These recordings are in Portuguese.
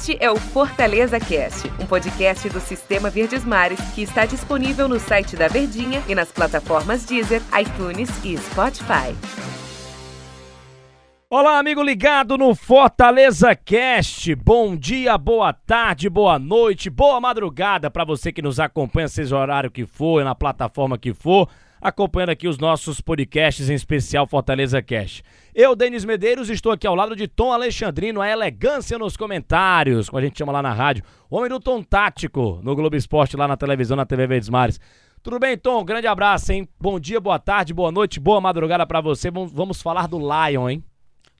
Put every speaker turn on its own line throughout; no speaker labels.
Este é o Fortaleza Cast, um podcast do Sistema Verdes Mares que está disponível no site da Verdinha e nas plataformas Deezer, iTunes e Spotify.
Olá, amigo ligado no Fortaleza Cast. Bom dia, boa tarde, boa noite, boa madrugada para você que nos acompanha, seja o horário que for, na plataforma que for acompanhando aqui os nossos podcasts, em especial Fortaleza Cash. Eu, Denis Medeiros, estou aqui ao lado de Tom Alexandrino, a elegância nos comentários, como a gente chama lá na rádio, homem do Tom Tático, no Globo Esporte, lá na televisão, na TV Verdes Mares. Tudo bem, Tom? Grande abraço, hein? Bom dia, boa tarde, boa noite, boa madrugada para você. Vamos falar do Lion, hein?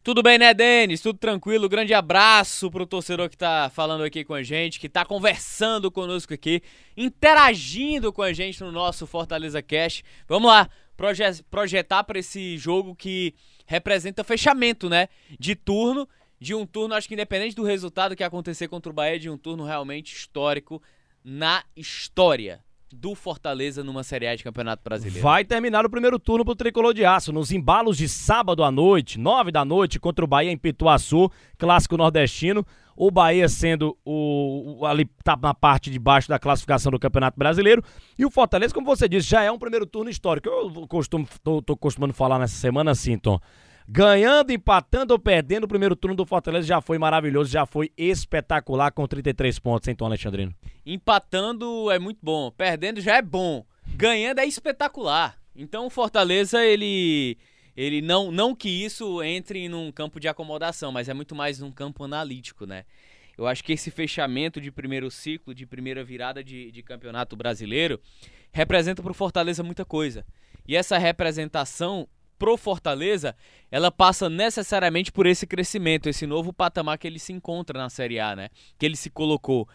Tudo bem, né, Denis? Tudo tranquilo? Grande abraço pro torcedor que tá falando aqui com a gente, que tá conversando conosco aqui, interagindo com a gente no nosso Fortaleza Cash. Vamos lá, proje projetar para esse jogo que representa fechamento, né, de turno, de um turno, acho que independente do resultado que acontecer contra o Bahia, de um turno realmente histórico na história do Fortaleza numa Série A de Campeonato Brasileiro.
Vai terminar o primeiro turno pro Tricolor de Aço, nos embalos de sábado à noite, nove da noite, contra o Bahia em Pituaçu, clássico nordestino. O Bahia sendo o, o, ali tá na parte de baixo da classificação do Campeonato Brasileiro. E o Fortaleza, como você disse, já é um primeiro turno histórico. Eu costumo, tô, tô costumando falar nessa semana assim, Tom ganhando, empatando ou perdendo o primeiro turno do Fortaleza já foi maravilhoso, já foi espetacular com 33 pontos, Tom Alexandrino?
Empatando é muito bom, perdendo já é bom, ganhando é espetacular. Então o Fortaleza, ele ele não não que isso entre num campo de acomodação, mas é muito mais num campo analítico, né? Eu acho que esse fechamento de primeiro ciclo, de primeira virada de, de campeonato brasileiro, representa para o Fortaleza muita coisa. E essa representação pro Fortaleza, ela passa necessariamente por esse crescimento, esse novo patamar que ele se encontra na Série A, né? Que ele se colocou.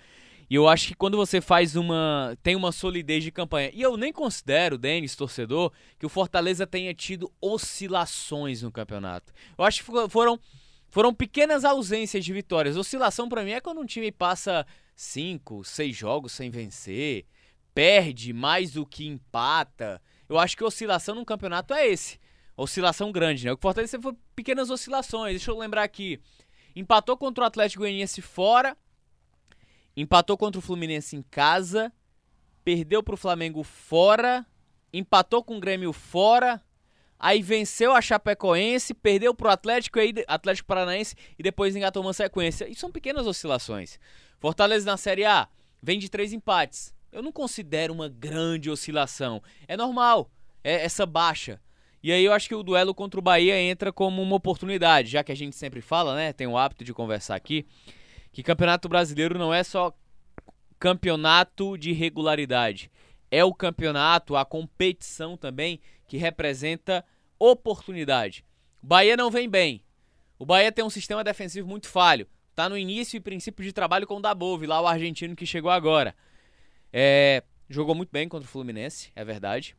E eu acho que quando você faz uma. tem uma solidez de campanha. E eu nem considero, Denis, torcedor, que o Fortaleza tenha tido oscilações no campeonato. Eu acho que foram, foram pequenas ausências de vitórias. Oscilação para mim é quando um time passa cinco, seis jogos sem vencer, perde mais do que empata. Eu acho que oscilação no campeonato é esse oscilação grande, né? O Fortaleza foi pequenas oscilações. Deixa eu lembrar aqui. Empatou contra o Atlético Goianiense fora, empatou contra o Fluminense em casa, perdeu para o Flamengo fora, empatou com o Grêmio fora, aí venceu a Chapecoense, perdeu para o Atlético, aí, Atlético Paranaense e depois engatou uma sequência. E são pequenas oscilações. Fortaleza na Série A vem de três empates. Eu não considero uma grande oscilação. É normal, é essa baixa. E aí eu acho que o duelo contra o Bahia entra como uma oportunidade, já que a gente sempre fala, né? Tem o hábito de conversar aqui, que Campeonato Brasileiro não é só campeonato de regularidade. É o campeonato, a competição também que representa oportunidade. O Bahia não vem bem. O Bahia tem um sistema defensivo muito falho. Tá no início e princípio de trabalho com o Dabove, lá o argentino que chegou agora. É, jogou muito bem contra o Fluminense, é verdade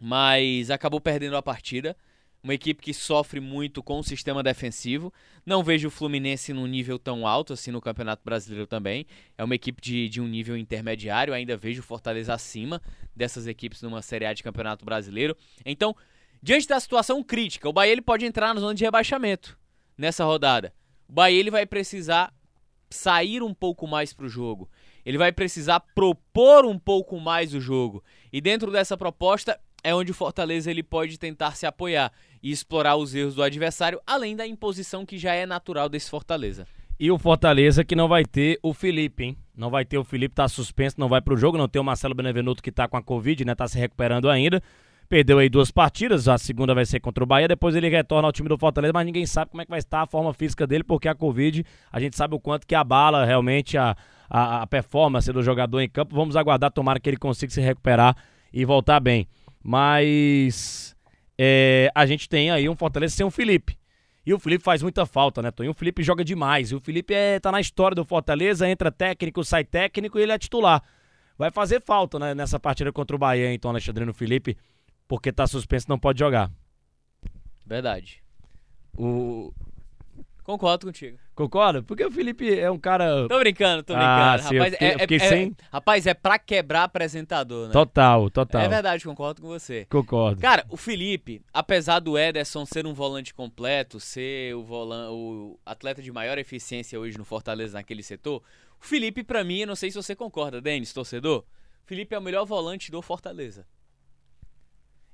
mas acabou perdendo a partida. Uma equipe que sofre muito com o sistema defensivo. Não vejo o Fluminense num nível tão alto assim no Campeonato Brasileiro também. É uma equipe de, de um nível intermediário. Ainda vejo o Fortaleza acima dessas equipes numa Série A de Campeonato Brasileiro. Então, diante da situação crítica, o Bahia ele pode entrar na zona de rebaixamento nessa rodada. O Bahia ele vai precisar sair um pouco mais para o jogo. Ele vai precisar propor um pouco mais o jogo. E dentro dessa proposta, é onde o Fortaleza ele pode tentar se apoiar e explorar os erros do adversário, além da imposição que já é natural desse Fortaleza.
E o Fortaleza que não vai ter o Felipe, hein? Não vai ter o Felipe, tá suspenso, não vai pro jogo, não tem o Marcelo Benevenuto que tá com a Covid, né? Tá se recuperando ainda. Perdeu aí duas partidas, a segunda vai ser contra o Bahia, depois ele retorna ao time do Fortaleza, mas ninguém sabe como é que vai estar a forma física dele, porque a Covid, a gente sabe o quanto que abala realmente a, a, a performance do jogador em campo. Vamos aguardar, tomara que ele consiga se recuperar e voltar bem. Mas é, a gente tem aí um Fortaleza sem o Felipe. E o Felipe faz muita falta, né, Toninho? O Felipe joga demais. E o Felipe é, tá na história do Fortaleza, entra técnico, sai técnico e ele é titular. Vai fazer falta né, nessa partida contra o Bahia, então, Alexandrino Felipe, porque tá suspenso não pode jogar.
Verdade.
O...
Concordo contigo.
Concorda? Porque o Felipe é um cara.
Tô brincando, tô
Ah,
brincando.
sim, eu
rapaz,
fiquei-
é,
eu fiquei
é- é-
sem-
rapaz, é pra quebrar apresentador, né?
Total, total.
É verdade, concordo com você.
Concordo.
Cara, o Felipe, apesar do Ederson ser um volante completo, ser o, volan o atleta de maior eficiência hoje no Fortaleza naquele setor, o Felipe, pra mim, eu não sei se você concorda, Denis, torcedor, o Felipe é o melhor volante do Fortaleza.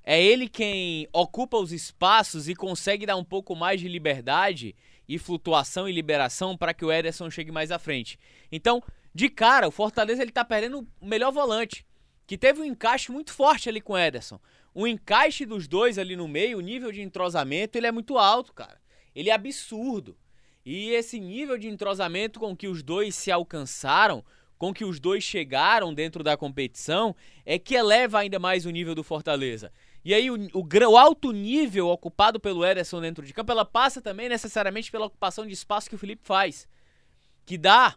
É ele quem ocupa os espaços e consegue dar um pouco mais de liberdade e flutuação e liberação para que o Ederson chegue mais à frente. Então, de cara, o Fortaleza ele tá perdendo o melhor volante, que teve um encaixe muito forte ali com o Ederson. O encaixe dos dois ali no meio, o nível de entrosamento, ele é muito alto, cara. Ele é absurdo. E esse nível de entrosamento com que os dois se alcançaram, com que os dois chegaram dentro da competição, é que eleva ainda mais o nível do Fortaleza. E aí o, o, o alto nível ocupado pelo Ederson dentro de campo, ela passa também necessariamente pela ocupação de espaço que o Felipe faz, que dá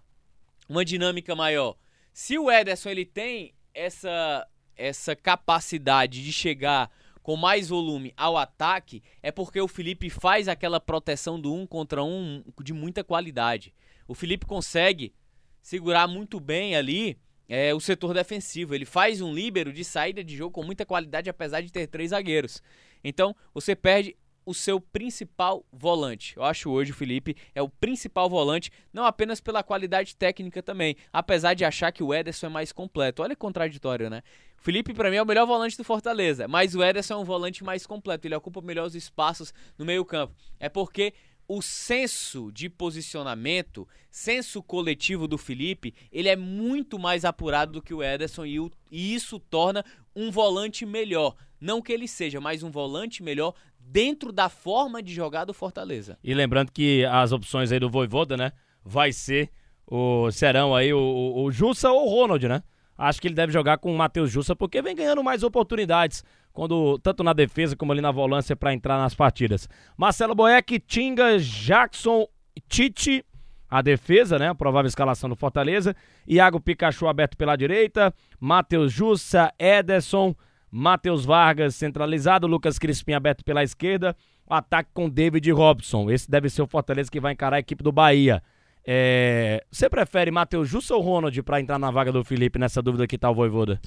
uma dinâmica maior. Se o Ederson ele tem essa essa capacidade de chegar com mais volume ao ataque, é porque o Felipe faz aquela proteção do um contra um de muita qualidade. O Felipe consegue segurar muito bem ali é, o setor defensivo. Ele faz um líbero de saída de jogo com muita qualidade, apesar de ter três zagueiros. Então, você perde o seu principal volante. Eu acho hoje o Felipe é o principal volante, não apenas pela qualidade técnica também, apesar de achar que o Ederson é mais completo. Olha que contraditório, né? O Felipe, pra mim, é o melhor volante do Fortaleza, mas o Ederson é um volante mais completo, ele ocupa melhor os espaços no meio-campo. É porque o senso de posicionamento, senso coletivo do Felipe, ele é muito mais apurado do que o Ederson e, o- e isso torna um volante melhor. Não que ele seja, mas um volante melhor dentro da forma de jogar do Fortaleza.
E lembrando que as opções aí do Voivoda, né? Vai ser o serão aí o, o, o Jussa ou o Ronald, né? Acho que ele deve jogar com o Matheus Jussa porque vem ganhando mais oportunidades quando tanto na defesa como ali na volância para entrar nas partidas. Marcelo Boeck, Tinga, Jackson, Tite, a defesa, né? A provável escalação do Fortaleza. Iago Pikachu aberto pela direita, Matheus Jussa, Ederson, Matheus Vargas centralizado, Lucas Crispim aberto pela esquerda, o ataque com David Robson. Esse deve ser o Fortaleza que vai encarar a equipe do Bahia. É, Você prefere Matheus Jussa ou Ronald pra entrar na vaga do Felipe nessa dúvida que tá o Voivoda?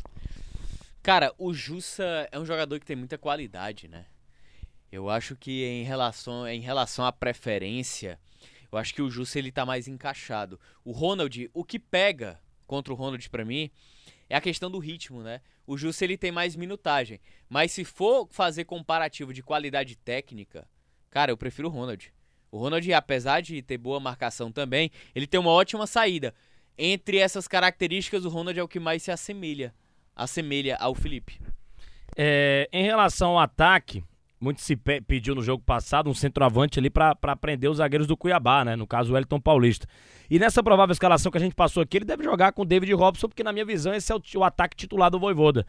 Cara, o Jussa é um jogador que tem muita qualidade, né? Eu acho que em relação, em relação à preferência, eu acho que o Jussa ele tá mais encaixado. O Ronald, o que pega contra o Ronald pra mim é a questão do ritmo, né? O Jussa ele tem mais minutagem, mas se for fazer comparativo de qualidade técnica, cara, eu prefiro o Ronald. O Ronald, apesar de ter boa marcação também, ele tem uma ótima saída. Entre essas características, o Ronald é o que mais se assemelha, assemelha ao Felipe.
É, em relação ao ataque, muito se pe- pediu no jogo passado um centroavante ali pra prender os zagueiros do Cuiabá, né? No caso, o Wellington Paulista. E nessa provável escalação que a gente passou aqui, ele deve jogar com o David Robson, porque na minha visão esse é o, o ataque titular do Voivoda.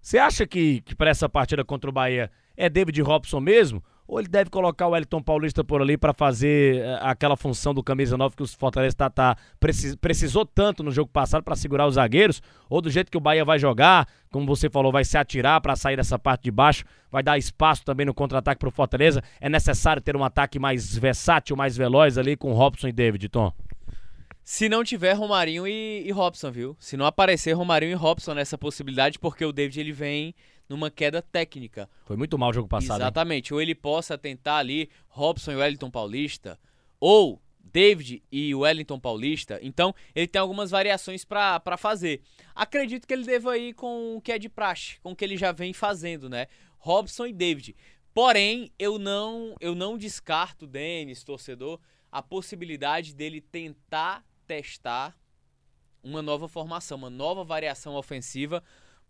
Você acha que, que para essa partida contra o Bahia é David Robson mesmo? Ou ele deve colocar o Wellington Paulista por ali para fazer eh, aquela função do camisa 9 que o Fortaleza tá, tá- precis- precisou tanto no jogo passado para segurar os zagueiros? Ou do jeito que o Bahia vai jogar, como você falou, vai se atirar para sair dessa parte de baixo, vai dar espaço também no contra-ataque pro Fortaleza? É necessário ter um ataque mais versátil, mais veloz ali com Robson e David, Tom?
Se não tiver Romarinho e, e Robson, viu? Se não aparecer Romarinho e Robson nessa possibilidade, porque o David ele vem numa queda técnica.
Foi muito mal o jogo passado. hein?
Exatamente. Ou ele possa tentar ali Robson e Wellington Paulista, ou David e Wellington Paulista. Então, ele tem algumas variações pra fazer. Acredito que ele deva ir com o que é de praxe, com o que ele já vem fazendo, né? Robson e David. Porém, eu não eu não descarto, Denis, torcedor, a possibilidade dele tentar testar uma nova formação, uma nova variação ofensiva,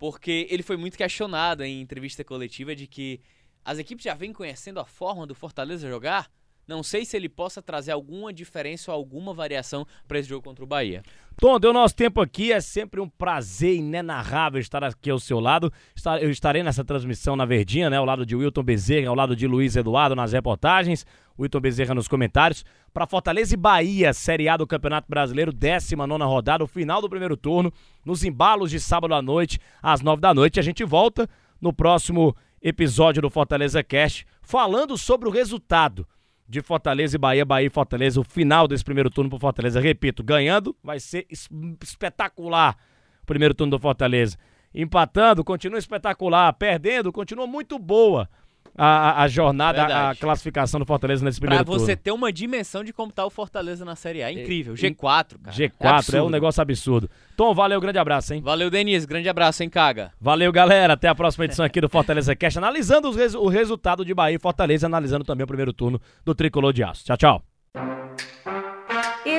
porque ele foi muito questionado em entrevista coletiva de que as equipes já vêm conhecendo a forma do Fortaleza jogar. Não sei se ele possa trazer alguma diferença ou alguma variação para esse jogo contra o Bahia.
Tom, deu nosso tempo aqui, é sempre um prazer inenarrável estar aqui ao seu lado. Eu estarei nessa transmissão na Verdinha, né? Ao lado de Wilton Bezerra, ao lado de Luiz Eduardo nas reportagens, Wilton Bezerra nos comentários. Para Fortaleza e Bahia, Série A do Campeonato Brasileiro, 19 rodada, o final do primeiro turno, nos embalos de sábado à noite, às 9 da noite. A gente volta no próximo episódio do Fortaleza Cast, falando sobre o resultado de Fortaleza e Bahia, Bahia e Fortaleza, o final desse primeiro turno pro Fortaleza. Repito, ganhando vai ser es- espetacular o primeiro turno do Fortaleza. Empatando, continua espetacular. Perdendo, continua muito boa a, a- a jornada, a,
Verdade.
classificação do Fortaleza nesse
Pra
primeiro
você
turno.
ter uma dimensão de como tá o Fortaleza na Série A. Incrível. G4, cara.
G4 é,
absurdo.
um negócio absurdo. Tom, valeu, grande abraço, hein?
Valeu, Denise. Grande abraço, hein, Caga?
Valeu, galera. Até a próxima edição aqui do Fortaleza Cast, analisando os resu- o resultado de Bahia e Fortaleza, analisando também o primeiro turno do Tricolor de Aço. Tchau, tchau.